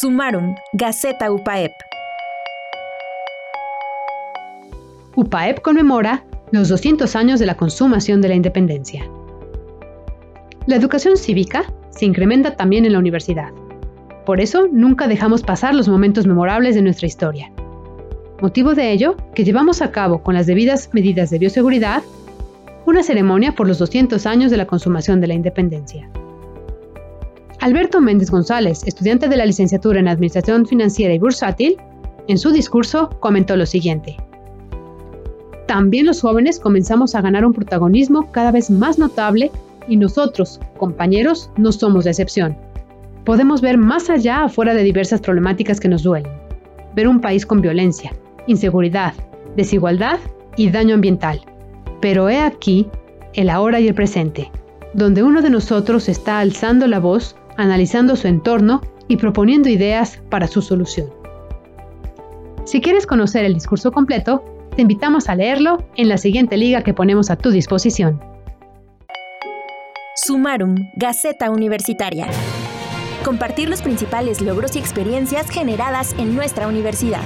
Sumarum, Gaceta UPAEP. UPAEP conmemora los 200 años de la consumación de la independencia. La educación cívica se incrementa también en la universidad. Por eso nunca dejamos pasar los momentos memorables de nuestra historia. Motivo de ello, que llevamos a cabo con las debidas medidas de bioseguridad una ceremonia por los 200 años de la consumación de la independencia. Alberto Méndez González, estudiante de la licenciatura en Administración Financiera y Bursátil, en su discurso comentó lo siguiente. También los jóvenes comenzamos a ganar un protagonismo cada vez más notable y nosotros, compañeros, no somos de excepción. Podemos ver más allá afuera de diversas problemáticas que nos duelen. Ver un país con violencia, inseguridad, desigualdad y daño ambiental. Pero he aquí el ahora y el presente, donde uno de nosotros está alzando la voz analizando su entorno y proponiendo ideas para su solución. Si quieres conocer el discurso completo, te invitamos a leerlo en la siguiente liga que ponemos a tu disposición. Sumarum, Gaceta Universitaria. Compartir los principales logros y experiencias generadas en nuestra universidad.